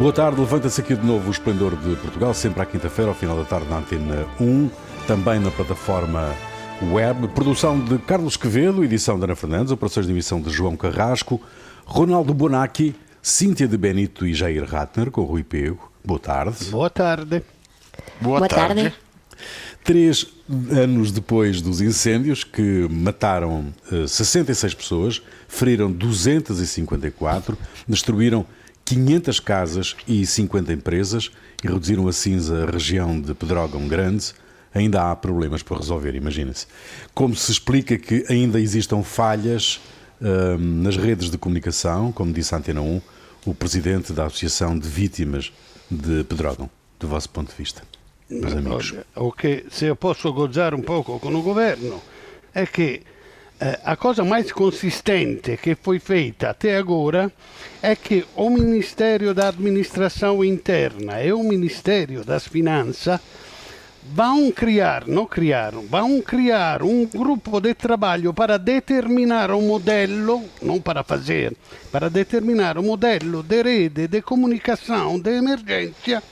Boa tarde, levanta-se aqui de novo o Esplendor de Portugal, sempre à quinta-feira, ao final da tarde, na Antena 1, também na plataforma web. Produção de Carlos Quevedo, edição de Ana Fernandes, operações de emissão de João Carrasco, Ronaldo Bonacci, Cíntia de Benito e Jair Ratner, com Rui Pego. Boa tarde. Boa tarde. Boa, Boa tarde. Três anos depois dos incêndios que mataram 66 eh, pessoas, feriram 254, destruíram 500 casas e 50 empresas e reduziram a cinza a região de Pedrógão Grande, ainda há problemas para resolver, imagina-se. Como se explica que ainda existam falhas hum, nas redes de comunicação, como disse a Antena 1, o presidente da Associação de Vítimas de Pedrógão, do vosso ponto de vista? O que, se eu posso gozar um pouco com o governo, é que eh, a cosa mais consistente che foi feita até agora é que o Ministério da Administração Interna e o Ministério das Finanças vão criar, não criaram, vão criar um grupo de trabalho para determinar o modelo, não para fazer, para determinar o modelo de rede de comunicação de emergência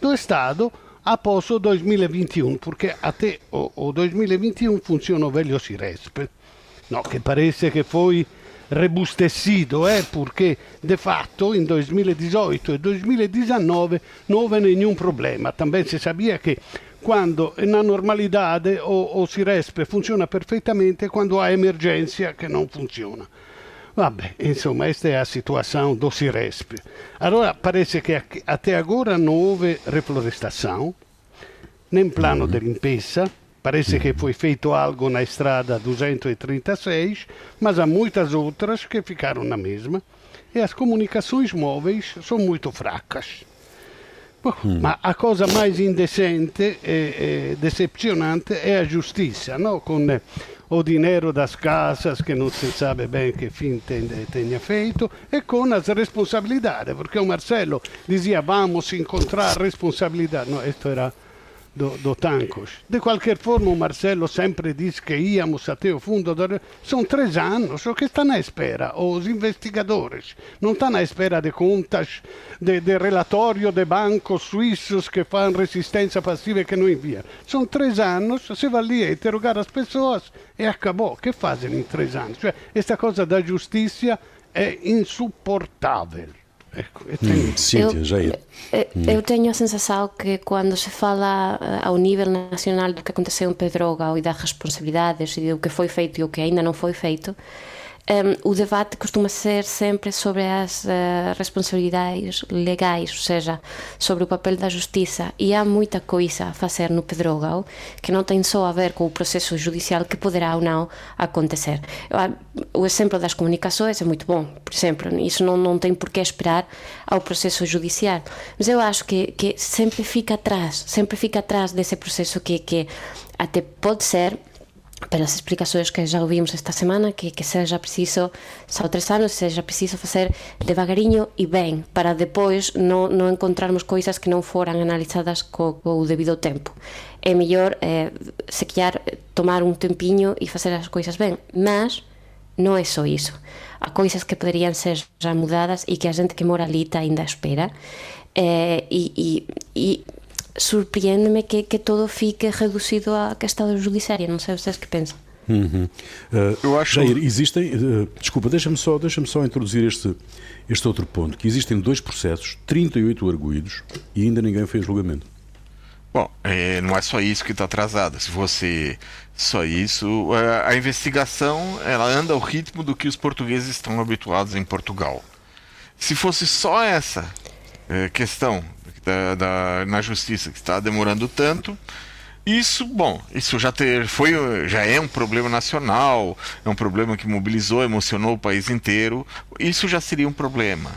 do Estado após o 2021, porque até o, o 2021 funciona o velho Ciresp. no, che parece che foi rebustecido, eh, perché de fatto in 2018 e 2019 non aveva nessun problema. Também si sabia che quando na normalidade o, o Siresp funziona perfettamente quando ha emergenza che non funziona. Vabbè, insomma, questa è la situazione do Siresp. Allora, parece che até agora non houve reflorestação, nem plano mm-hmm. de limpeza, Parece que foi feito algo na estrada 236, mas há muitas outras que ficaram na mesma. E as comunicações móveis são muito fracas. Bom, hum. Ma a cosa mais indecente e, e decepcionante é a justiça, no? com eh, o dinheiro das casas que não se sabe bem que fim tenha feito e com as responsabilidades, porque o Marcelo dizia vamos encontrar responsabilidade. No, isto era do, do Tancos. De qualquer forma, o Marcelo sempre diz que íamos até o fundo. Do... São três anos. O que estão à espera? Os investigadores não estão à espera de contas, de, de relatório de bancos suíços que fazem resistência passiva e que não enviam. São três anos, se vai ali a interrogar as pessoas e acabou. O que fazem em três anos? Cioè, esta coisa da justiça é insuportável. Hum, Cíntia, já ia. Eu tenho a sensação que quando se fala eh, ao nível nacional do que aconteceu em Pedrógão e das responsabilidades e do que foi feito e o que ainda não foi feito, um, o debate costuma ser sempre sobre as uh, responsabilidades legais, ou seja, sobre o papel da justiça. E há muita coisa a fazer no Pedrógão que não tem só a ver com o processo judicial que poderá ou não acontecer. O exemplo das comunicações é muito bom, por exemplo, isso não, não tem por que esperar ao processo judicial. Mas eu acho que, que sempre fica atrás, sempre fica atrás desse processo que, que até pode ser pelas explicacións que já ouvimos esta semana que, que seja preciso, xa tres anos seja preciso facer devagariño e ben para depois non, non encontrarmos coisas que non foran analizadas co, co debido tempo. É mellor eh, sequiar tomar un tempiño e facer as coisas ben mas non é só iso. Há coisas que poderían ser já mudadas e que a gente que mora ali está ainda espera eh, e, e, e surpreende-me que, que todo fique reduzido à questão judiciária. Não sei vocês que pensam. Uhum. Uh, Eu acho. Jair, existem. Uh, desculpa, deixa-me só, deixa só introduzir este, este outro ponto: que existem dois processos, 38 arguídos e ainda ninguém fez julgamento. Bom, é, não é só isso que está atrasado. Se fosse só isso, a, a investigação ela anda ao ritmo do que os portugueses estão habituados em Portugal. Se fosse só essa é, questão da, da, na justiça que está demorando tanto. Isso, bom, isso já ter, foi, já é um problema nacional, é um problema que mobilizou, emocionou o país inteiro. Isso já seria um problema.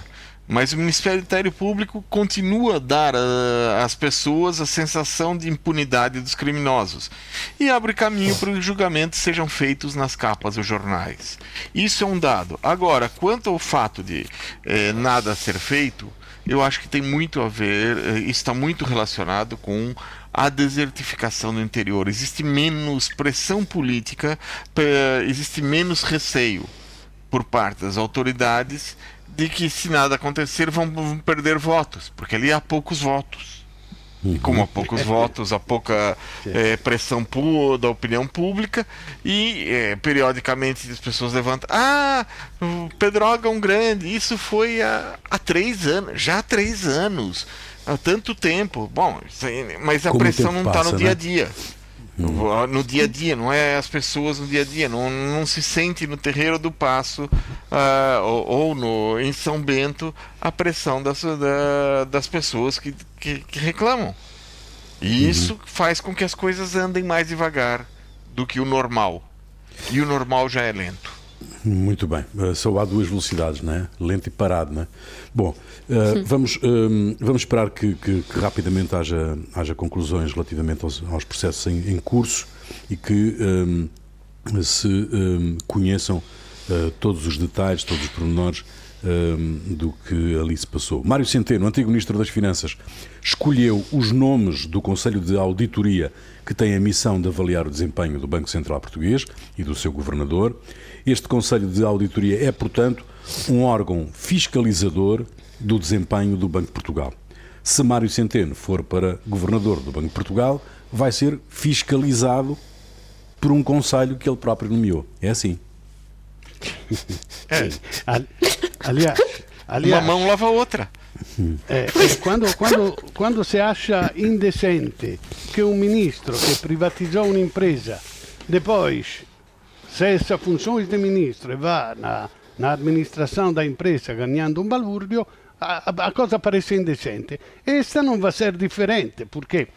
Mas o Ministério Público continua a dar uh, às pessoas a sensação de impunidade dos criminosos e abre caminho para que os julgamentos sejam feitos nas capas dos jornais. Isso é um dado. Agora, quanto ao fato de eh, nada ser feito, eu acho que tem muito a ver, eh, está muito relacionado com a desertificação do interior. Existe menos pressão política, existe menos receio por parte das autoridades de que se nada acontecer vão perder votos, porque ali há poucos votos. E como há poucos votos, há pouca é, pressão da opinião pública, e é, periodicamente as pessoas levantam: Ah, o Pedrógão Grande, isso foi há, há três anos, já há três anos, há tanto tempo. Bom, mas a como pressão não está no dia a né? dia. No, no, dia a dia, não é as pessoas no dia a dia, não, não se sente no terreiro do passo uh, ou, ou, no, em São Bento a pressão das, da, das pessoas que, que, que reclamam. E uhum. isso faz com que as coisas andem mais devagar do que o normal. E o normal já é lento. Muito bem. Uh, só há duas velocidades, não é? Lento e parado, não é? Bom, uh, vamos, uh, vamos esperar que, que, que, rapidamente haja, haja conclusões relativamente aos, aos processos em, em, curso e que um, se um, conheçam todos os detalhes, todos os pormenores do que ali se passou. Mário Centeno, antigo Ministro das Finanças, escolheu os nomes do Conselho de Auditoria que tem a missão de avaliar o desempenho do Banco Central Português e do seu governador este Conselho de Auditoria é, portanto, um órgão fiscalizador do desempenho do Banco de Portugal. Se Mário Centeno for para governador do Banco de Portugal, vai ser fiscalizado por um conselho que ele próprio nomeou. É assim. É, aliás, aliás, uma mão lava a outra. É, é, quando, quando, quando se acha indecente que um ministro que privatizou un'impresa depois cessa funções de ministro e vai na, na administração da empresa ganhando um balúrdio, a, a, cosa parece indecente. Esta não vai ser diferente, porque,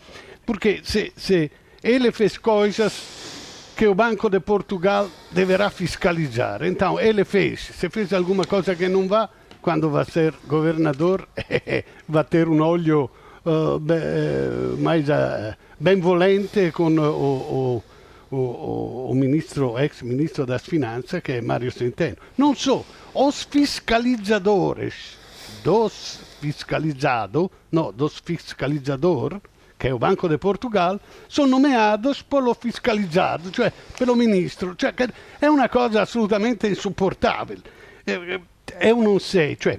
porque se, se ele fez coisas que o Banco de Portugal deverá fiscalizar. Então, ele fez. Se fez alguma coisa que não vai, quando vai ser governador, vai ter um olho uh, be, mais uh, benevolente com o, o o, o, o ministro, ex ministro das Finanças, que é Mário Centeno. Não só, os fiscalizadores dos fiscalizados, não, dos fiscalizador, que é o Banco de Portugal, são nomeados pelo fiscalizado, cioè pelo ministro. Cioè, é uma coisa assolutamente insuportável. Eu não sei, cioè,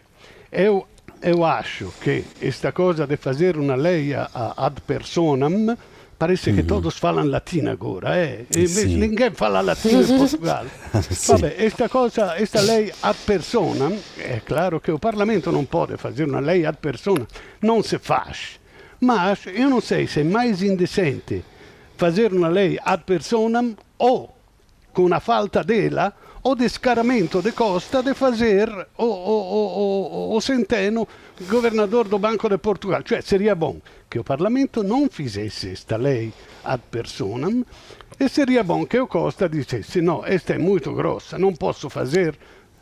eu, eu acho que esta coisa de fazer uma lei ad personam Parece mm. che todos falam latino agora, eh? E sì. ninguém fala latino in Portugal. sì. Vabbè, questa cosa, questa lei ad persona, è chiaro che il Parlamento non può fare una lei ad persona, non si fa. Ma io non so se è mai indecente fare una lei ad personam o con una falta della o descaramento de Costa de fazer o, o, o, o, Centeno governador do Banco de Portugal. Cioè seria bom que o Parlamento non fizesse esta lei ad personam e seria bom que o Costa dissesse no, esta é muito grossa, não posso fazer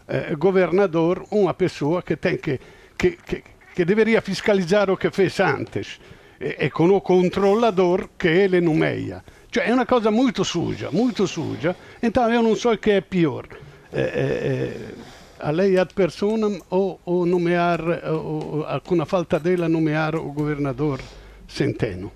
eh, governador uma pessoa que tem que, que, que, que deveria fiscalizar o que fez antes e, e com o controlador que ele nomeia. Cioè è una cosa molto suja, molto suja, então eu não sei o que é pior. É, é, a lei ad personam ou, ou nomear, ou, com a falta dela, nomear o governador Centeno.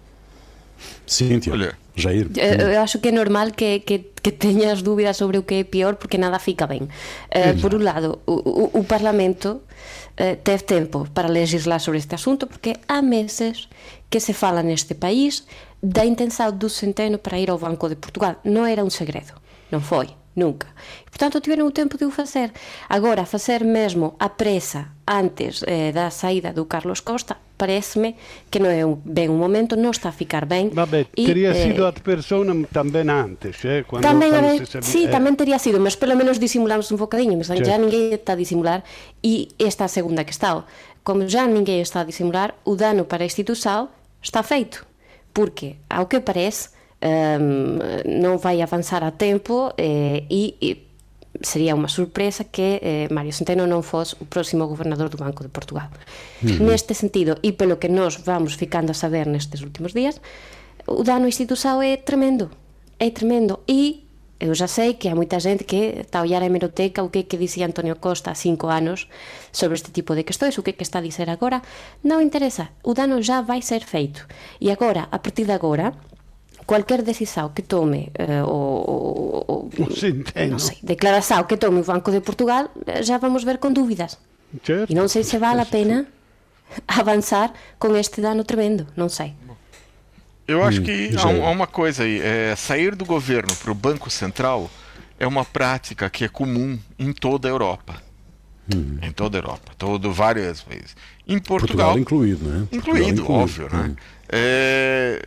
Cíntia, Olha. Jair. Eu acho que é normal que, que, que teñas dúbidas sobre o que é pior porque nada fica ben. Uh, por un lado, o, o, o Parlamento uh, teve tempo para legislar sobre este asunto porque há meses que se fala neste país da intenção do Centeno para ir ao Banco de Portugal. Non era un segredo, non foi, nunca. E, portanto, tiveron o tempo de o facer. Agora, facer mesmo a presa antes eh, da saída do Carlos Costa, parece-me que non é un, ben un momento, non está a ficar ben. Vabbè, e, teria eh, sido ad persona tamén antes, eh, Cuando, tamén, cuando se sí, eh. tamén teria sido, mas pelo menos disimulamos un bocadinho, mas ya ninguén está a disimular e esta segunda que está, como já ninguém está a disimular, o dano para a instituição está feito porque, ao que parece, um, non vai avanzar a tempo eh, e, e sería unha sorpresa que eh, Mario Centeno non fos o próximo gobernador do Banco de Portugal. Uh -huh. Neste sentido, e pelo que nós vamos ficando a saber nestes últimos días, o dano institucional é tremendo. É tremendo. E eu xa sei que hai moita xente que está a ollar a hemeroteca o que que dicía Antonio Costa há cinco anos sobre este tipo de questões, o que que está a dizer agora, non interesa, o dano já vai ser feito. E agora, a partir de agora, cualquier decisão que tome eh, o, o, o non sei, declaração que tome o Banco de Portugal, eh, já vamos ver con dúvidas. Certo. E non sei se vale a pena avançar com este dano tremendo, não sei. Eu acho que há, há, uma coisa aí. É, sair do governo para o Banco Central é uma prática que é comum em toda a Europa. Hum. Em toda a Europa, todo, várias vezes. Em Portugal. Portugal incluído, né? Incluído, incluído. óbvio, né? Hum. É,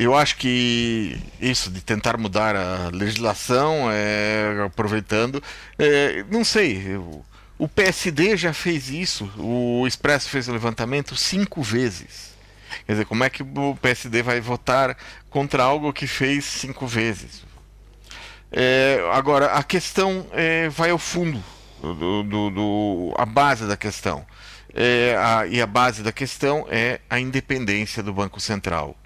eu acho que isso de tentar mudar a legislação, é, aproveitando, é, não sei. o PSD já fez isso, o Expresso fez o levantamento cinco vezes. Quer dizer, como é que o PSD vai votar contra algo que fez cinco vezes? É, agora, a questão é, vai ao fundo, do, do, do, a base da questão. É, a, e a base da questão é a independência do Banco Central.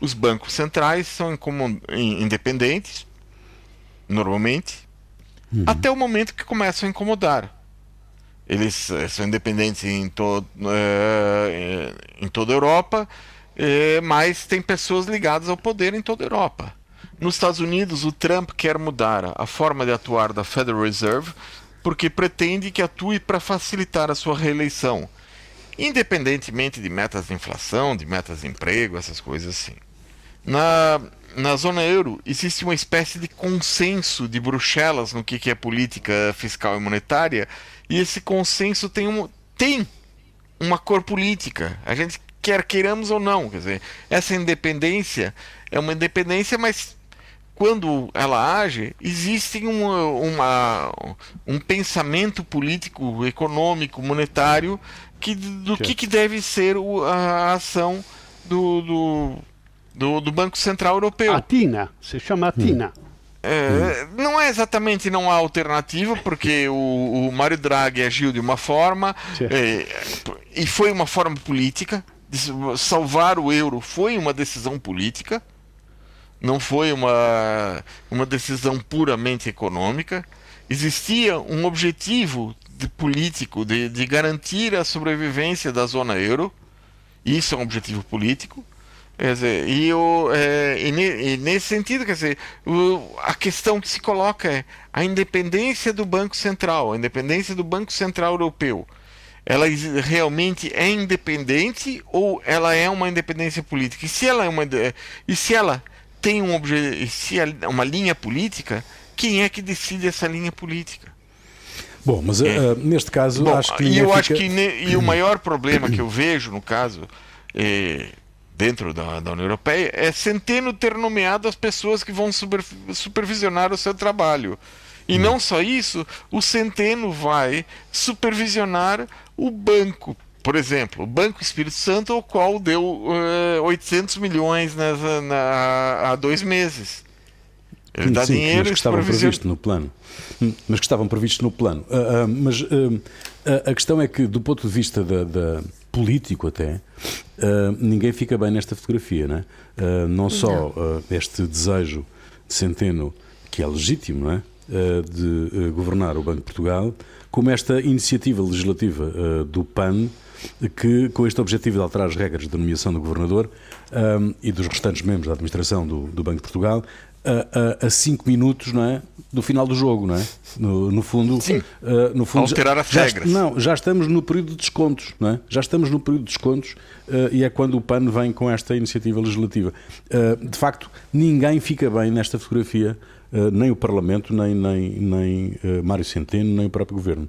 Os bancos centrais são independentes, normalmente, uhum. até o momento que começam a incomodar. Eles eh, são independentes em, to, uh, em toda a Europa, uh, mas tem pessoas ligadas ao poder em toda a Europa. Nos Estados Unidos, o Trump quer mudar a forma de atuar da Federal Reserve porque pretende que atue para facilitar a sua reeleição, independentemente de metas de inflação, de metas de emprego, essas coisas assim. Na, na zona euro, existe uma espécie de consenso de Bruxelas no que, que é política fiscal e monetária e esse consenso tem, um, tem uma cor política. A gente quer queiramos ou não. Quer dizer, essa independência é uma independência, mas quando ela age, existe uma, uma, um pensamento político, econômico, monetário que, do que, que deve ser a ação do, do, do, do Banco Central Europeu. A TINA, se chama TINA. Hum. É, não é exatamente não há alternativa, porque o, o Mário Draghi agiu de uma forma é, e foi uma forma política. Salvar o euro foi uma decisão política, não foi uma, uma decisão puramente econômica. Existia um objetivo de político de, de garantir a sobrevivência da zona euro. Isso é um objetivo político. Dizer, e, é, e, nesse sentido, quer dizer, o, a questão que se coloca é a independência do Banco Central, a independência do Banco Central Europeu. Ela realmente é independente ou ela é uma independência política? E se ela é uma e se ela tem um se é uma linha política, quem é que decide essa linha política? Bom, mas é. uh, neste caso Bom, acho que e eu fica... acho que ne, e o maior problema que eu vejo no caso é dentro da, da, União Europeia é Centeno ter nomeado as pessoas que vão super, supervisionar o seu trabalho. E hum. não só isso, o Centeno vai supervisionar o banco, por exemplo, o Banco Espírito Santo, ao qual deu uh, eh, 800 milhões nessa, na, há dois meses. Ele dá Sim, dinheiro mas que estavam previstos no plano. Mas que estavam previstos no plano. Uh, uh, mas uh, a questão é que, do ponto de vista da, da político até, ninguém fica bem nesta fotografia, não é? não só este desejo de Centeno, que é legítimo, não é? de governar o Banco de Portugal, como esta iniciativa legislativa do PAN, que, com este objetivo de alterar as regras de nomeação do governador um, e dos restantes membros da administração do, do Banco de Portugal, a, a, a cinco minutos não é? do final do jogo, não é? No, no fundo, Sim. Uh, no fundo alterar as já, regras. Não, já estamos no período de descontos, não é? Já estamos no período de descontos uh, e é quando o PAN vem com esta iniciativa legislativa. Uh, de facto, ninguém fica bem nesta fotografia, nem o Parlamento, nem, nem, nem Mário Centeno, nem o próprio Governo.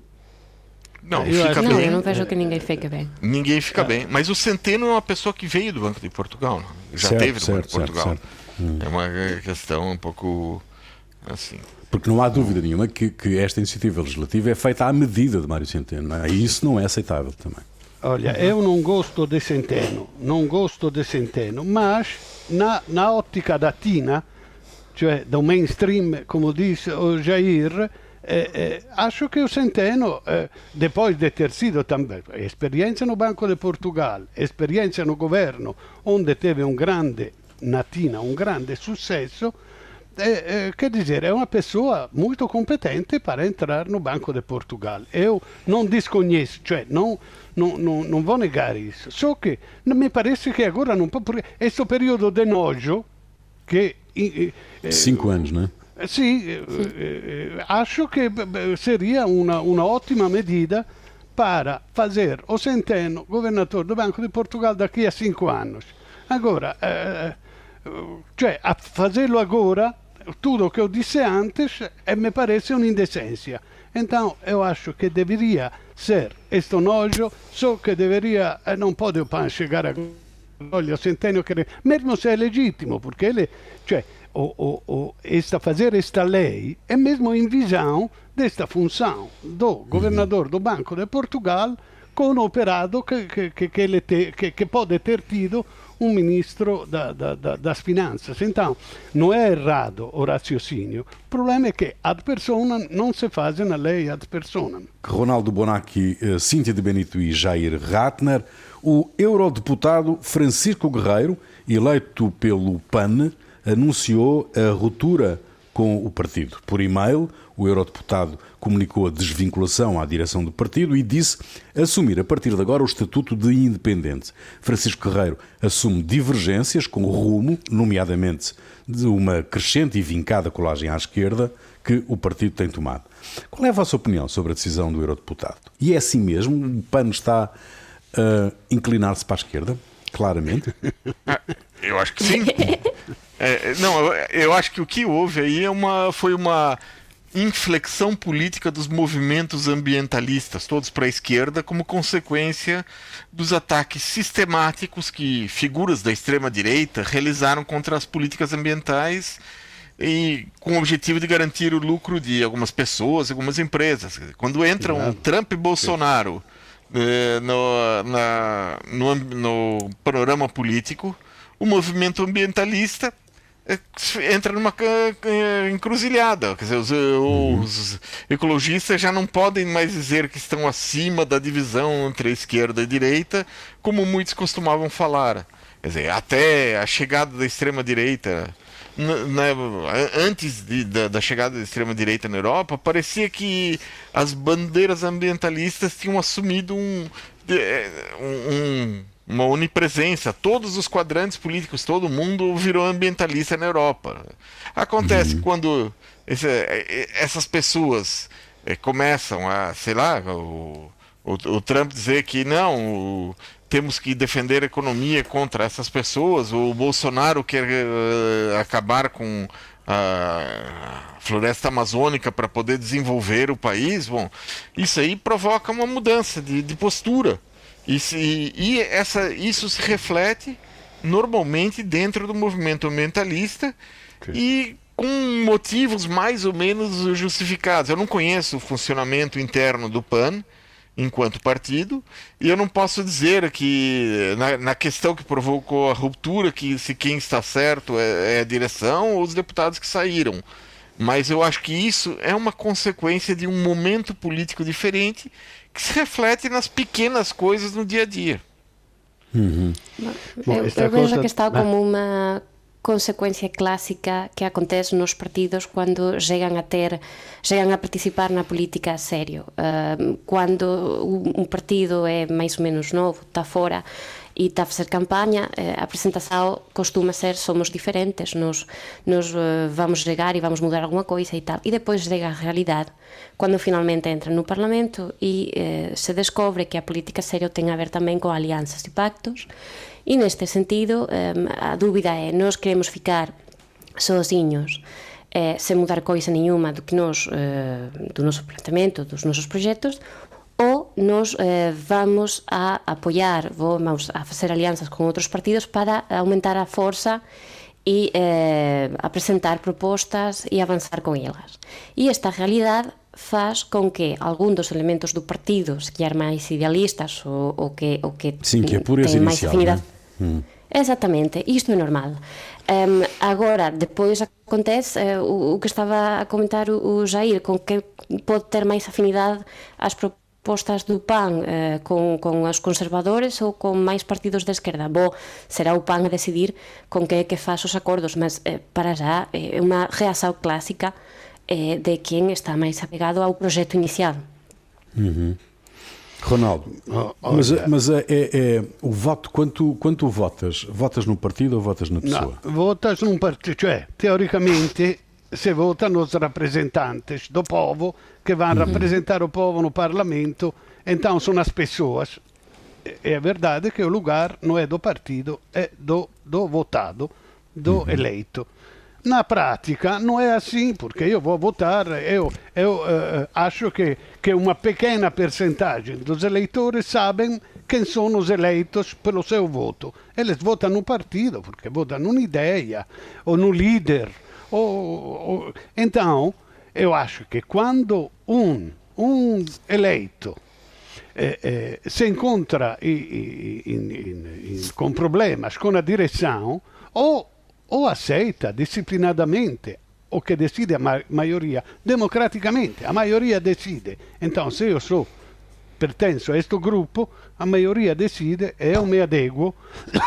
Não, eu, fica não, bem. eu não vejo que ninguém fica bem. Ninguém fica é. bem. Mas o Centeno é uma pessoa que veio do Banco de Portugal. Já certo, teve do certo, Banco de Portugal. Certo, Hum. É uma questão um pouco assim. Porque não há dúvida nenhuma que, que esta iniciativa legislativa é feita à medida de Mário Centeno. É? E isso não é aceitável também. Olha, eu não gosto de Centeno, não gosto de Centeno, mas na, na ótica da Tina, cioè do mainstream, como diz o Jair, eh, eh, acho que o Centeno, eh, depois de ter sido também experiência no Banco de Portugal, experiência no governo, onde teve um grande natina un grande successo, é, é, quer dizer, é uma pessoa muito competente para entrar no Banco de Portugal. Eu não desconheço, cioè não, não, não, não vou negar isso. Só que me parece que agora não pode, porque este período de nojo, que... É, Cinco anos, não é? Sì, eh, acho che seria una, una ottima medida para fazer o Centeno governador do Banco de Portugal daqui a cinco anos. Agora, eh, cioè, a fazê-lo agora, tudo que eu disse antes, é, me parece un'indecência. Então, eu acho que deveria ser este nojo, só que deveria, eh, não pode o PAN chegar a olha, Centeno, que, mesmo se é legítimo, porque ele, cioè, o, o, o, esta, fazer esta lei é mesmo em visão desta função do governador do Banco de Portugal com o operado que, que, que, que, te, que, que pode ter tido um ministro da, da, da, das Finanças. Então, não é errado o raciocínio. O problema é que ad persona não se faz na lei ad persona. Ronaldo Bonacci, eh, Cíntia de Benito e Jair Ratner, o eurodeputado Francisco Guerreiro, eleito pelo PAN, anunciou a ruptura com o partido. Por e-mail, o eurodeputado comunicou a desvinculação à direção do partido e disse assumir a partir de agora o estatuto de independente. Francisco Guerreiro assume divergências com o rumo, nomeadamente de uma crescente e vincada colagem à esquerda que o partido tem tomado. Qual é a vossa opinião sobre a decisão do eurodeputado? E é assim mesmo? O PAN está a inclinar-se para a esquerda? Claramente? Ah, eu acho que sim. É, não, eu, acho que o que houve aí é uma, foi uma inflexão política dos movimentos ambientalistas, todos para a esquerda, como consequência dos ataques sistemáticos que figuras da extrema-direita realizaram contra as políticas ambientais e com o objetivo de garantir o lucro de algumas pessoas, algumas empresas. Quando entram Trump e Bolsonaro eh, no, na, no, no panorama político, o movimento ambientalista entra numa encruzilhada. Quer dizer, os, uhum. os, ecologistas já não podem mais dizer que estão acima da divisão entre a esquerda e a direita, como muitos costumavam falar. Quer dizer, até a chegada da extrema-direita, antes de, da, da, chegada da extrema-direita na Europa, parecia que as bandeiras ambientalistas tinham assumido um, um uma onipresença. Todos os quadrantes políticos, todo mundo virou ambientalista na Europa. Acontece uhum. quando esse, essas pessoas é, começam a, sei lá, o, o, o Trump dizer que não, o, temos que defender a economia contra essas pessoas, o Bolsonaro quer uh, acabar com a floresta amazônica para poder desenvolver o país, bom, isso aí provoca uma mudança de, de postura. E, se, e essa, isso se reflete normalmente dentro do movimento ambientalista e com motivos mais ou menos justificados. Eu não conheço o funcionamento interno do PAN enquanto partido e eu não posso dizer que na, na questão que provocou a ruptura que se quem está certo é, é a direção ou os deputados que saíram. Mas eu acho que isso é uma consequência de um momento político diferente que se reflete nas pequenas coisas no dia a dia. Uhum. Eu, eu vejo que está como uma consecuencia clásica que acontece nos partidos cando chegan a ter chegan a participar na política a serio. Uh, cando un partido é máis ou menos novo, está fora, e TAF ser campaña, eh, a presentación costuma ser somos diferentes, nos, nos eh, vamos chegar e vamos mudar alguma coisa e tal. E depois chega a realidade, quando finalmente entra no Parlamento e eh, se descobre que a política serio ten a ver tamén con alianzas e pactos, e neste sentido eh, a dúbida é, nos queremos ficar sozinhos, eh, sen mudar coisa nenhuma do que nós, eh, do noso planteamento, dos nosos proxectos, nos eh, vamos a apoiar, vamos a facer alianzas con outros partidos para aumentar a forza e eh, apresentar propostas e avanzar con elas. E esta realidade faz con que algún dos elementos do partido, se quer máis idealistas ou, ou que o que, Sim, que é ten máis afinidade. Né? Mm. Exactamente, isto é normal. Um, agora, depois acontece uh, o, o que estaba a comentar o, o Jair, con que pode ter máis afinidade as propostas propostas do PAN eh, con, con os conservadores ou con máis partidos de esquerda. Bo, será o PAN a decidir con que que faz os acordos, mas eh, para já é unha reação clásica eh, de quen está máis apegado ao proxecto inicial. Uhum. Ronaldo, oh, mas, mas é, é, é, o voto, quando tu votas, votas no partido ou votas na pessoa? No, votas num partido, cioè teoricamente se votano os representantes do povo que vão uhum. representar o povo no parlamento, então são as pessoas. É verdade que o lugar não é do partido, é do, do votado, do uhum. eleito. Na prática não é assim, porque eu vou votar, eu, eu uh, acho que, que uma pequena percentagem dos eleitores sabem quem são os eleitos pelo seu voto. Eles votam no partido, porque votam numa ideia, ou no líder. Ou, ou... Então, eu acho que quando um, um eleito eh, eh, se encontra in, in, in, com problemas com a direção, ou o aceita disciplinadamente o que decide a ma maioria, democraticamente, a maioria decide. Então, se eu sou, pertenço a este grupo, a maioria decide e eu me adeguo,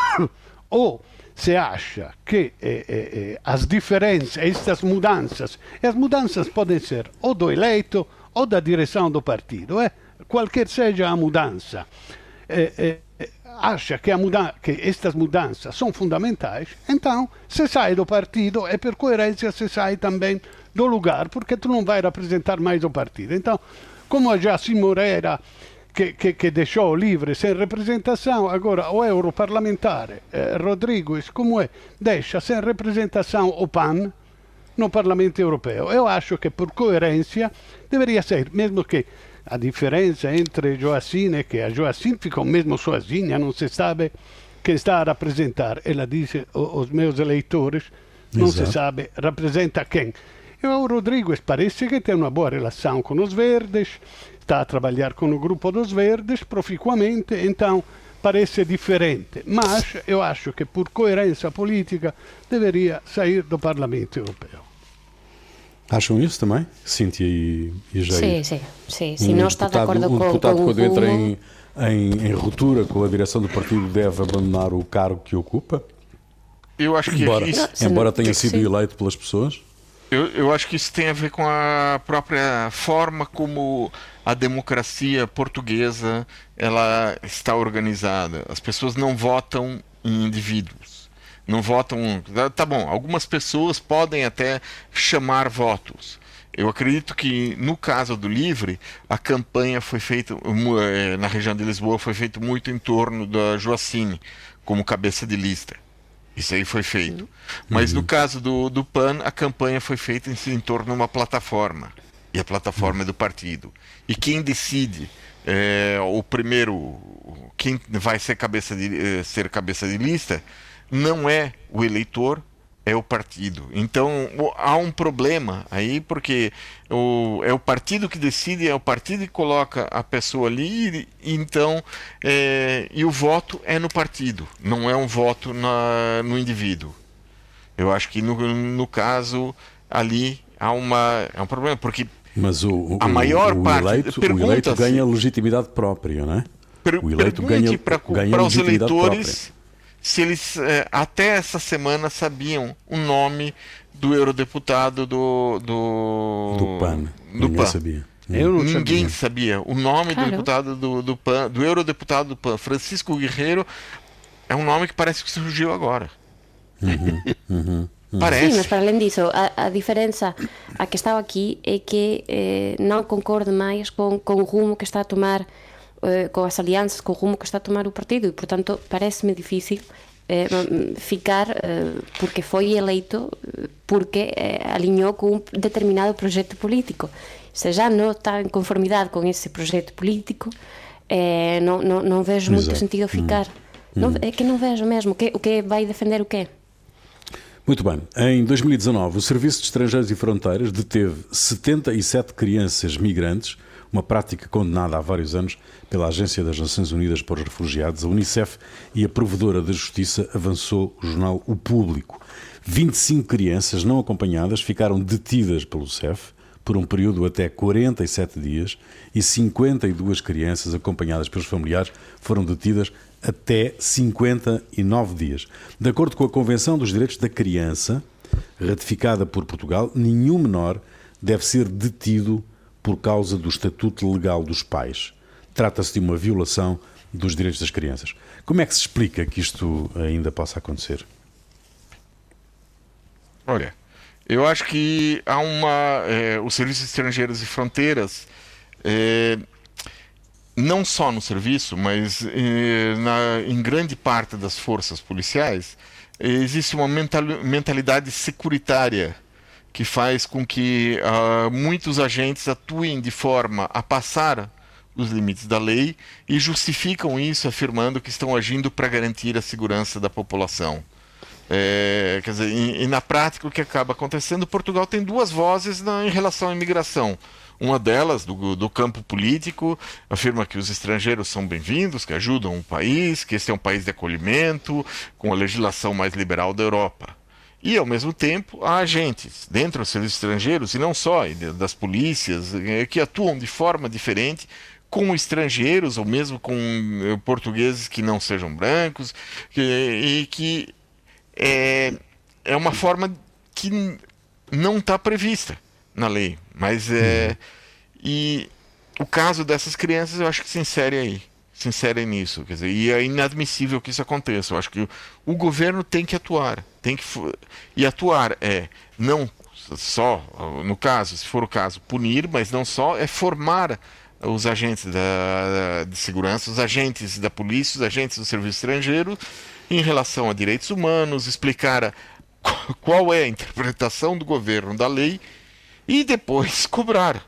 ou se acha que eh, eh, eh, as diferenças, estas mudanças, e as mudanças podem ser ou do eleito ou da direção do partido, eh? qualquer seja a mudança, acha que, muda que estas mudanças são fundamentais, então se sai do partido e per coerência se sai também do lugar, porque tu não vai representar mais o partido. Então, como a Jaci Moreira, que, que, que deixou livre sem representação, agora o europarlamentare eh, Rodrigues, como é, deixa sem representação o PAN no Parlamento Europeu. Eu acho que por coerência deveria ser, mesmo que a diferença entre Joacine que a Joacine ficou mesmo sozinha, não se sabe quem está a representar. Ela disse os meus eleitores, não Exato. se sabe representa quem. E o Rodrigues parece que tem uma boa relação com os verdes, está a trabalhar com o grupo dos verdes proficuamente, então parece diferente. Mas eu acho que por coerência política deveria sair do Parlamento Europeu. Acham isso também? Cíntia e, e Jair? Sim, sim. sim. Se um não está deputado, de acordo um com, deputado com quando entra em, em, em, ruptura com a direção do partido deve abandonar o cargo que ocupa? Eu acho que embora, isso, embora tenha sido sim. eleito pelas pessoas? Eu, eu acho que isso tem a ver com a própria forma como a democracia portuguesa ela está organizada. As pessoas não votam em indivíduos não votam. Tá bom, algumas pessoas podem até chamar votos. Eu acredito que no caso do Livre, a campanha foi feita eh, na região de Lisboa foi feito muito em torno da Joacine como cabeça de lista. Isso aí foi feito. Uhum. Mas no caso do, do PAN, a campanha foi feita em, em torno de uma plataforma. E a plataforma é do partido. E quem decide é, o primeiro, quem vai ser cabeça de, ser cabeça de lista, não é o eleitor, é o partido. Então há um problema aí, porque o, é o partido que decide, é o partido que coloca a pessoa ali, e, então é, e o voto é no partido, não é um voto na, no indivíduo. Eu acho que no, no caso ali há uma é um problema porque mas o, a maior o, parte eleito, o eleito ganha legitimidade própria, não é? o eleito ganha, para, ganha para os eleitores própria se eles é, até essa semana sabiam o nome do eurodeputado do do, do PAN. Do Ninguém PAN. sabia. Eu não Ninguém sabia. sabia. O nome do deputado do, do PAN, do eurodeputado do PAN, Francisco Guerreiro, é um nome que parece que surgiu agora. Uhum, uhum. Uhum. Parece. Sim, mas para além disso, a, a diferença a que estava aqui é que eh, não concordo mais com, com o rumo que está a tomar eh, com as alianças, com o rumo que está a tomar o partido e, portanto, parece-me difícil eh, ficar eh, porque foi eleito porque alinhou com um determinado projeto político. Se já não está em conformidade com esse projeto político, não, não, não vejo Exato. muito sentido ficar. Hum. Não, é que não vejo mesmo. O que, o que vai defender o quê? Muito bem. Em 2019, o Serviço de Estrangeiros e Fronteiras deteve 77 crianças migrantes uma prática condenada há vários anos pela Agência das Nações Unidas para os Refugiados, a Unicef e a Provedora da Justiça, avançou o jornal O Público. 25 crianças não acompanhadas ficaram detidas pelo CEF por um período até 47 dias e 52 crianças acompanhadas pelos familiares foram detidas até 59 dias. De acordo com a Convenção dos Direitos da Criança, ratificada por Portugal, nenhum menor deve ser detido por causa do estatuto legal dos pais. Trata-se de uma violação dos direitos das crianças. Como é que se explica que isto ainda possa acontecer? Olha, eu acho que há uma. É, os serviços estrangeiros e fronteiras, é, não só no serviço, mas é, na, em grande parte das forças policiais, existe uma mentalidade securitária que faz com que uh, muitos agentes atuem de forma a passar os limites da lei e justificam isso afirmando que estão agindo para garantir a segurança da população. É, quer dizer, e, e, na prática o que acaba acontecendo, Portugal tem duas vozes na, em relação à imigração. Uma delas, do, do campo político, afirma que os estrangeiros são bem-vindos, que ajudam o país, que este é um país de acolhimento, com a legislação mais liberal da Europa. E, ao mesmo tempo, há agentes dentro dos serviços estrangeiros, e não só, das polícias, é, que atuam de forma diferente com estrangeiros, ou mesmo com eh, portugueses que não sejam brancos, que, e que é, é uma forma que não está prevista na lei. Mas é. Uhum. E o caso dessas crianças eu acho que se insere aí. Se insere nisso. Quer dizer, e é inadmissível que isso aconteça. Eu acho que o, o governo tem que atuar. Tem que, e atuar é não só, no caso, se for o caso, punir, mas não só, é formar os agentes da, de segurança, os agentes da polícia, os agentes do serviço estrangeiro em relação a direitos humanos, explicar qual é a interpretação do governo da lei e depois cobrar.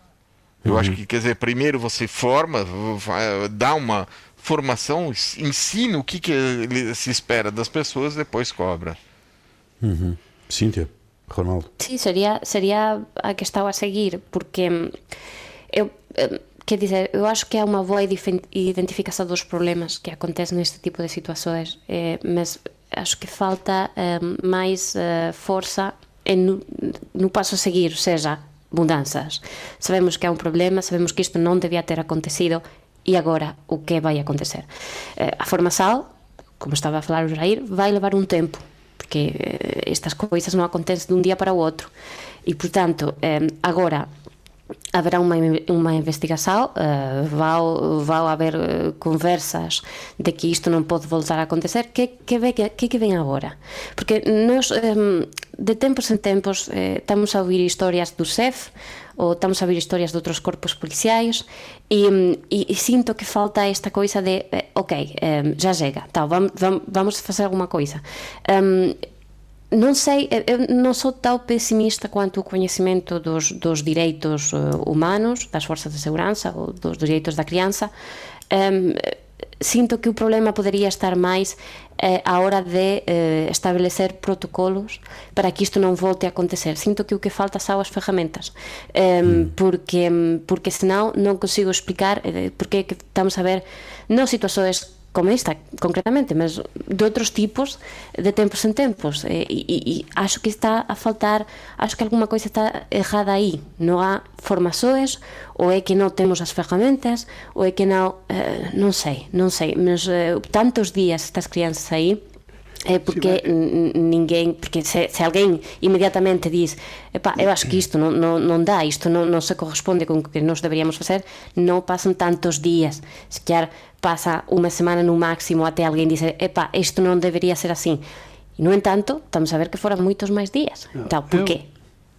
Eu uhum. acho que, quer dizer, primeiro você forma, dá uma formação, ensina o que, que se espera das pessoas, depois cobra. Uhum. Cíntia, Ronaldo. Sim, seria, seria a questão a seguir, porque hum, eu hum, Quer dizer, eu acho que é uma boa identificação dos problemas que acontecem neste tipo de situações, eh, mas acho que falta eh, mais eh, força no, no passo a seguir, ou seja, mudanças. Sabemos que é um problema, sabemos que isto não devia ter acontecido e agora o que vai acontecer? Eh, a formação, como estava a falar o Jair, vai levar um tempo, porque eh, estas coisas não acontecem de um dia para o outro. E, portanto, eh, agora haverá uma, uma investigação, uh, vai, vai haver uh, conversas de que isto não pode voltar a acontecer. Que que vem, que, que vem agora? Porque nós, um, de tempos em tempos, eh, estamos a ouvir histórias do CEF ou estamos a ouvir histórias de outros corpos policiais e, e, e sinto que falta esta coisa de, eh, ok, eh, já chega, tá, vamos, vamos fazer alguma coisa. Não sei, eu não sou tão pessimista quanto o conhecimento dos, dos direitos uh, humanos, das forças de segurança ou dos direitos da criança. Um, sinto que o problema poderia estar mais eh, à hora de eh, estabelecer protocolos para que isto não volte a acontecer. Sinto que o que falta são as ferramentas, eh, porque, porque senão não consigo explicar eh, porque é estamos a ver não situações como esta concretamente, mas de outros tipos de tempos en tempos. E, e, e acho que está a faltar acho que alguma coisa está errada aí. Non há formações ou é que non temos as ferramentas ou é que non, eh, non sei, non sei. Mas eh, tantos días estas crianças aí é porque Sim, ninguém, porque se, se, alguém imediatamente diz Epá, eu acho que isto não, não, não dá, isto não, não se corresponde com o que nós deveríamos fazer, não passam tantos dias. Se calhar passa uma semana no máximo até alguém dizer epá, isto não deveria ser assim. E, no entanto, estamos a ver que foram muitos mais dias. Então, por quê?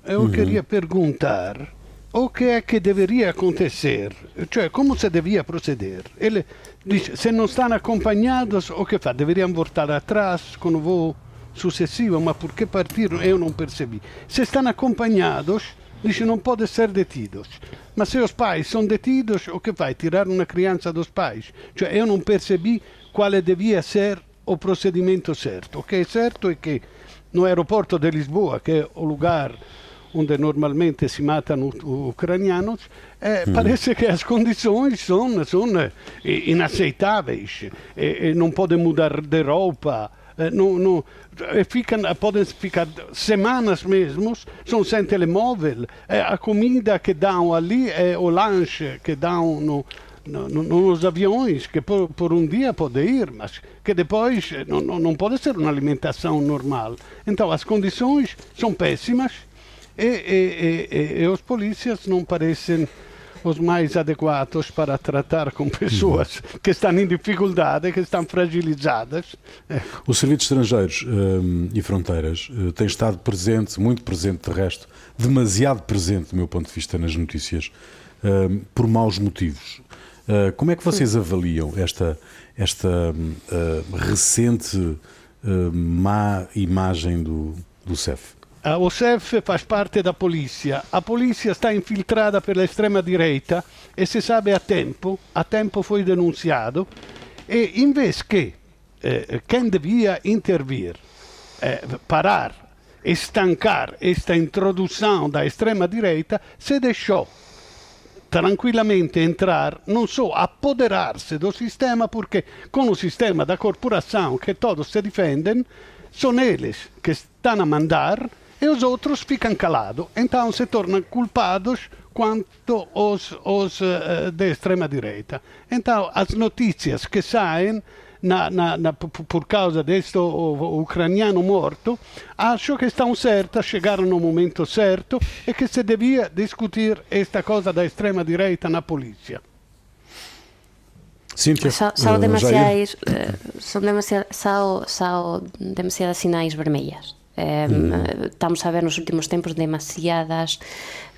Eu, eu queria perguntar o que é que deveria acontecer, cioè come si devia proceder. Ele dice, se non stanno acompanhados, o che fa? Deveriam voltar atrás con o voo successivo, ma perché partiram? Eu non percebi. Se stanno acompanhados, dice non pode ser detidos. Ma se os pais são detidos, o que fai? Tirar uma criança dos pais? Cioè eu não percebi quale devia ser o procedimento certo. O que é certo é que no aeroporto de Lisboa, que é o lugar onde normalmente si matano ucranianos, eh, mm. parece che as condições são, são inaceitáveis. E, e não podem mudar de roupa, não, não, ficam, podem ficar semanas mesmo, são sem telemóvel. A comida que dão ali é o lanche que dão no, no, nos aviões, que por, por, um dia pode ir, mas que depois não, não pode ser uma alimentação normal. Então as condições são péssimas e, e, e, e os polícias não parecem os mais adequados para tratar com pessoas que estão em dificuldade, que estão fragilizadas. O Serviço de Estrangeiros um, e Fronteiras uh, tem estado presente, muito presente de resto, demasiado presente, do meu ponto de vista, nas notícias, um, por maus motivos. Uh, como é que vocês avaliam esta, esta uh, recente má imagem do, do CEF? O CEF faz parte da polícia. A polícia está infiltrada pela extrema-direita e se sabe a tempo, a tempo foi denunciado, e em vez que eh, quem devia intervir, eh, parar, estancar esta introdução da extrema-direita, se deixou tranquillamente entrar, não só apoderar-se do sistema, porque com o sistema da corporação que todos se defendem, são eles que estão a mandar e os outros ficam calados. Então se tornam culpados quanto os, os uh, de extrema-direita. Então as notícias que saem na, na, na, por causa deste ucraniano morto, acho que estão certas, chegaram no momento certo e que se devia discutir esta coisa da extrema-direita na polícia. Cíntia, são, são, uh, demasiadas, uh, são demasiadas, são, são demasiadas sinais vermelhas. Um, Estamos a ver nos últimos tempos demasiadas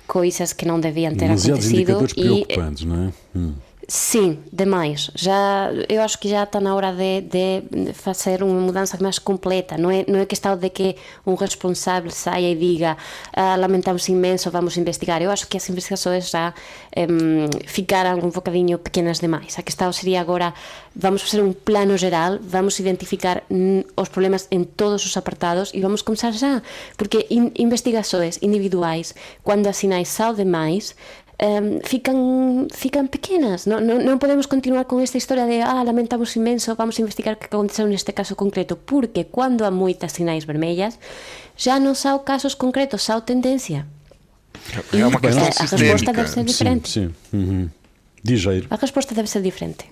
coisas que não deviam ter Demasiados acontecido. Demasiados indicadores preocupantes, não é? Hum. Sim, demais. Já, eu acho que já está na hora de, de, fazer uma mudança mais completa. Não é, não é questão de que um responsável saia e diga ah, lamentamos imenso, vamos investigar. Eu acho que as investigações já um, ficaram um bocadinho pequenas demais. A questão seria agora, vamos fazer um plano geral, vamos identificar os problemas em todos os apartados e vamos começar já. Porque in, investigações individuais, quando as sinais são demais, um, fican, fican pequenas. Non, non, non podemos continuar con esta historia de ah, lamentamos inmenso, vamos a investigar o que aconteceu neste caso concreto, porque cando há moitas sinais vermellas, já non sao casos concretos, sao tendencia. É uma questão a resposta deve ser diferente. Sim, sim. Uhum. Digeiro. A resposta deve ser diferente.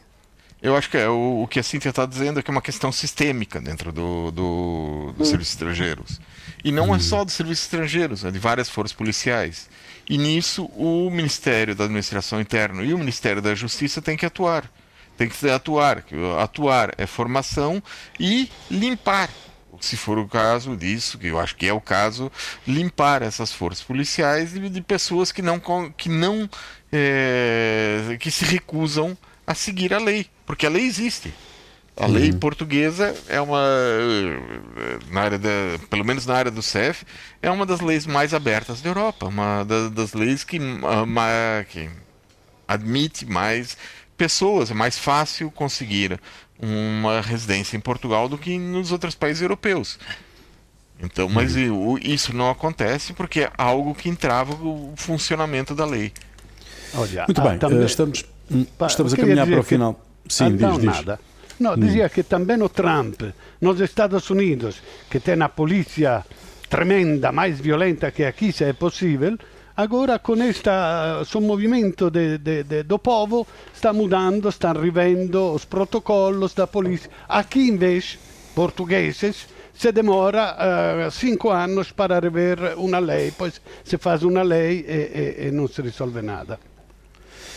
Eu acho que é o, o que a Cíntia está dizendo é que é uma questão sistêmica dentro do, do, do hum. serviço estrangeiros. E não é uhum. é só do serviço estrangeiros, é de várias forças policiais. E nisso o Ministério da Administração Interna e o Ministério da Justiça têm que atuar. Tem que atuar. Atuar é formação e limpar. Se for o caso disso, que eu acho que é o caso, limpar essas forças policiais de, de pessoas que não, que não é, que se recusam a seguir a lei, porque a lei existe. A lei uhum. portuguesa é uma, na área da, pelo menos na área do CEF, é uma das leis mais abertas da Europa, uma das, das leis que, uma, que admite mais pessoas, é mais fácil conseguir uma residência em Portugal do que nos outros países europeus. Então, mas uhum. isso não acontece porque é algo que entrava o funcionamento da lei. Olha, Muito bem, também... estamos, estamos a caminhar para o final. Sim, então, diz, diz. nada. No, decía que también o Trump nos Estados Unidos, que tem a polícia tremenda, mais violenta que aqui, se é possível, agora com este movimento de, de, de, do povo está mudando, está rivendo os protocolos da polícia. Aqui, em vez, portugueses, se demora uh, cinco anos para rever uma lei, pois se faz uma lei e, e, e não se resolve nada.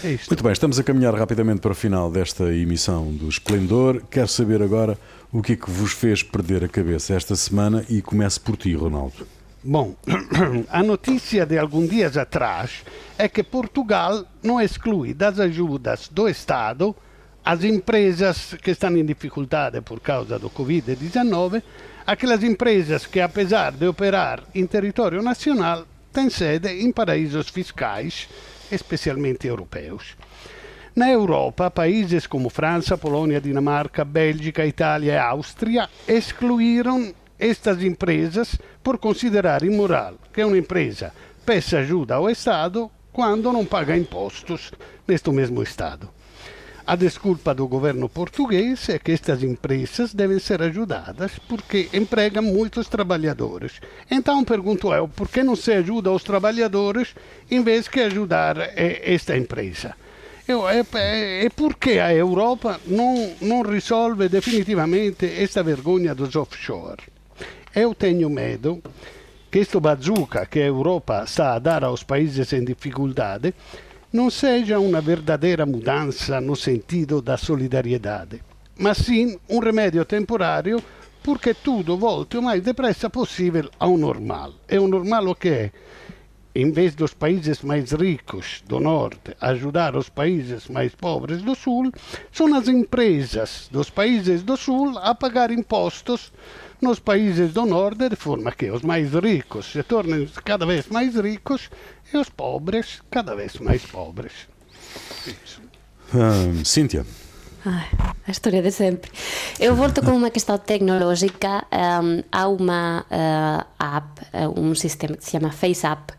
É isto. Muito bem, estamos a caminhar rapidamente para o final desta emissão do Esplendor. Quero saber agora o que é que vos fez perder a cabeça esta semana e comece por ti, Ronaldo. Bom, a notícia de alguns dias atrás é que Portugal não exclui das ajudas do Estado as empresas que estão em dificuldade por causa do Covid-19, aquelas empresas que, apesar de operar em território nacional, têm sede em paraísos fiscais especialmente europeus. Na Europa, países como França, Polônia, Dinamarca, Bélgica, Itália e Áustria excluíram estas empresas por considerar imoral que uma empresa peça ajuda ao Estado quando não paga impostos neste mesmo Estado. A desculpa do governo português é que estas empresas devem ser ajudadas porque empregam muitos trabalhadores. Então pergunto eu, por que não se ajuda os trabalhadores em vez de ajudar eh, esta empresa? Eu, é, é, é porque a Europa não, não resolve definitivamente esta vergonha dos offshore. Eu tenho medo que este bazooka que a Europa está a dar aos países em dificuldade não seja uma verdadeira mudança no sentido da solidariedade, mas sim um remédio temporário porque tudo volte o mais depressa possível ao normal. É o normal que é? em vez dos países mais ricos do norte ajudar os países mais pobres do sul, são as empresas dos países do sul a pagar impostos nos países do norte, de forma que os mais ricos se tornem cada vez mais ricos e os pobres cada vez mais pobres. Um, Cíntia. Ai, a história de sempre. Eu volto com uma questão tecnológica. Um, há uma uh, app, um sistema que se chama FaceApp,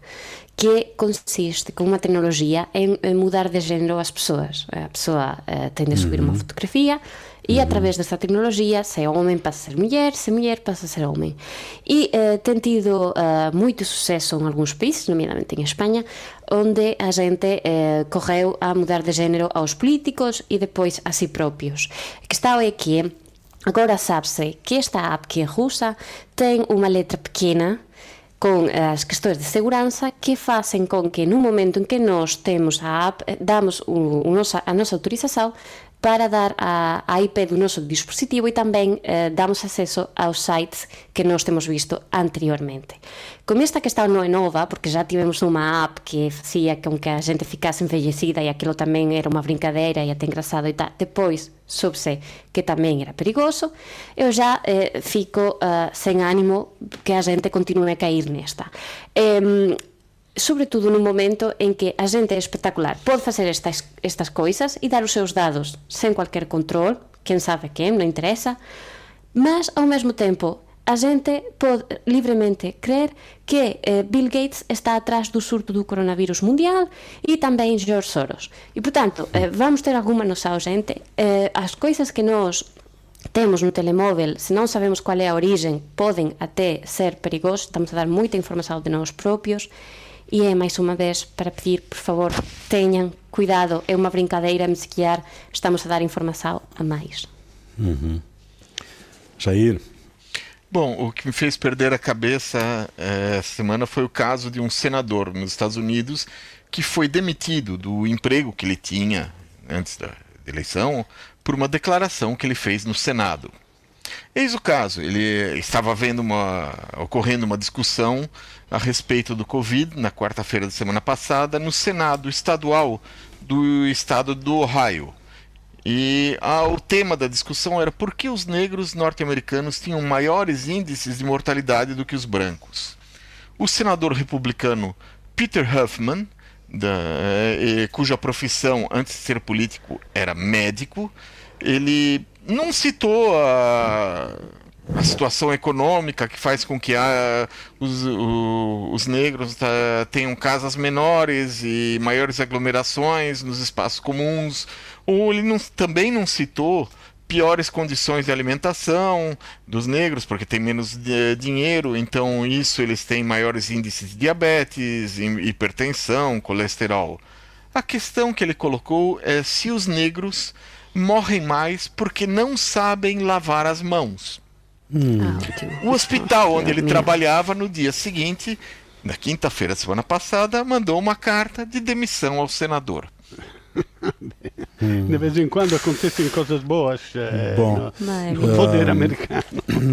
que consiste com uma tecnologia em, em, mudar de género as pessoas. A pessoa uh, tem de subir uhum. uma fotografia e através dessa tecnologia, se é homem passa a ser mulher, se é mulher passa a ser homem. E tem tido muito sucesso em alguns países, nomeadamente em Espanha, onde a gente uh, correu a mudar de género aos políticos e depois a si próprios. A questão é que agora sabe-se que esta app que é russa tem uma letra pequena com as questões de segurança que fazem com que no momento em que nós temos a app, damos o, o a nossa autorização para dar a, a IP do nosso dispositivo e também eh, damos acesso aos sites que nós temos visto anteriormente. Como esta questão não é nova, porque já tivemos uma app que fazia com que a gente ficasse envelhecida e aquilo também era uma brincadeira e até engraçado e tal, depois soube-se que também era perigoso, eu já eh, fico uh, sem ânimo que a gente continue a cair nesta. Eh, sobre todo nun momento en que a xente é espectacular pode facer estas, estas coisas e dar os seus dados sen cualquier control, quen sabe quen, non interesa, mas ao mesmo tempo a xente pode libremente crer que eh, Bill Gates está atrás do surto do coronavirus mundial e tamén George Soros. E, portanto, eh, vamos ter alguma noção, xente. Eh, as coisas que nós temos no telemóvel, se non sabemos qual é a origen, poden até ser perigosos, estamos a dar moita información de nós propios, e é máis unha vez para pedir, por favor, tenham cuidado, é uma brincadeira, me sequer estamos a dar informação a mais. Uhum. Jair? Bom, o que me fez perder a cabeça é, essa semana foi o caso de um senador nos Estados Unidos que foi demitido do emprego que ele tinha antes da eleição por uma declaração que ele fez no Senado. Eis o caso, ele estava vendo uma, ocorrendo uma discussão a respeito do Covid na quarta-feira da semana passada no Senado Estadual do estado do Ohio. E ah, o tema da discussão era por que os negros norte-americanos tinham maiores índices de mortalidade do que os brancos. O senador republicano Peter Huffman, da, eh, cuja profissão antes de ser político era médico, ele não citou a a situação econômica que faz com que a, os, o, os negros tá, tenham casas menores e maiores aglomerações nos espaços comuns. Ou ele não, também não citou piores condições de alimentação dos negros, porque tem menos de, dinheiro, então isso eles têm maiores índices de diabetes, hipertensão, colesterol. A questão que ele colocou é se os negros morrem mais porque não sabem lavar as mãos. Hum. O hospital onde ele trabalhava no dia seguinte, na quinta-feira da semana passada, mandou uma carta de demissão ao senador. Hum. De vez em quando acontecem coisas boas eh, Bom, no, no poder uh, americano.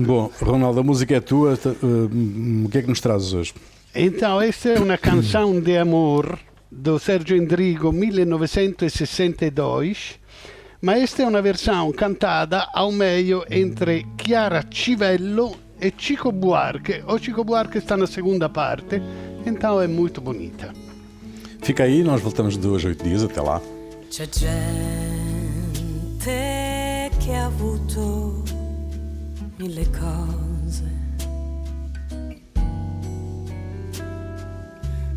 Bom, Ronaldo, a música é tua. Uh, o que é que nos trazes hoje? Então, esta é uma canção de amor do Sergio Endrigo 1962 ma questa è una versione cantata ao meio entre Chiara Civello e Chico Buarque. O Chico Buarque está na segunda parte, então é muito bonita. Fica aí, nós voltamos de dois a oito dias. Até lá. C'è gente che ha avuto mille cose.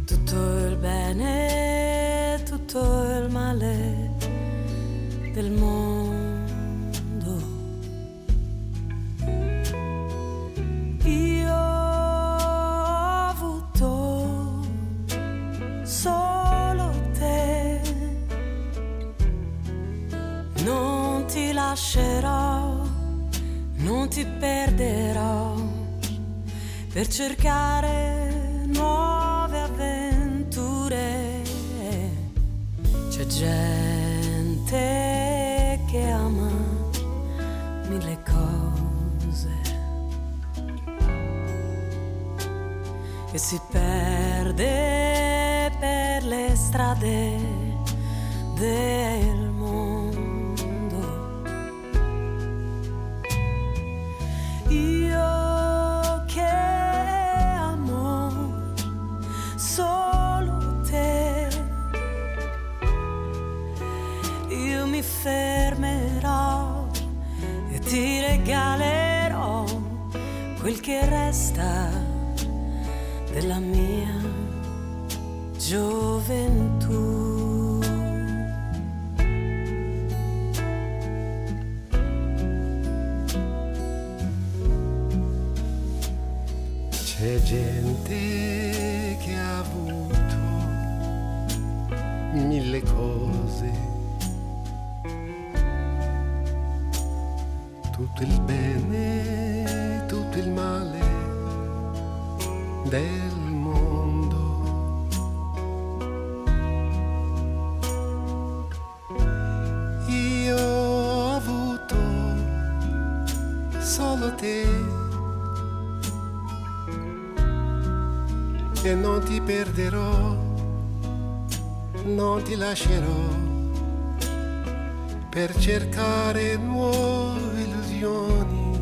Tutto il bene, tutto il male del mondo. Io ho avuto solo te. Non ti lascerò, non ti perderò per cercare nuove avventure. C'è gente perde per le strade del mondo. Io che amo solo te, io mi fermerò e ti regalerò quel che resta della mia juventud. Perderò, non ti lascerò per cercare nuove illusioni.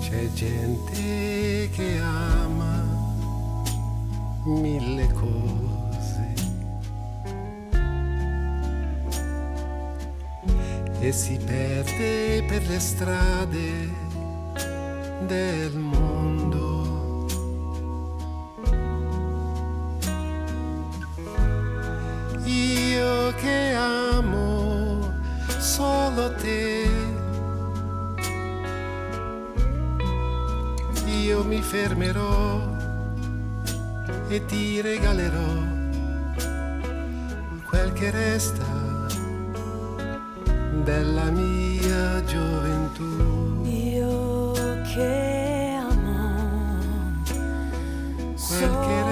C'è gente che ama mille cose e si perde per le strade del mondo. Solo te. Io mi fermerò e ti regalerò quel che resta della mia gioventù. Io che amo Quel che resta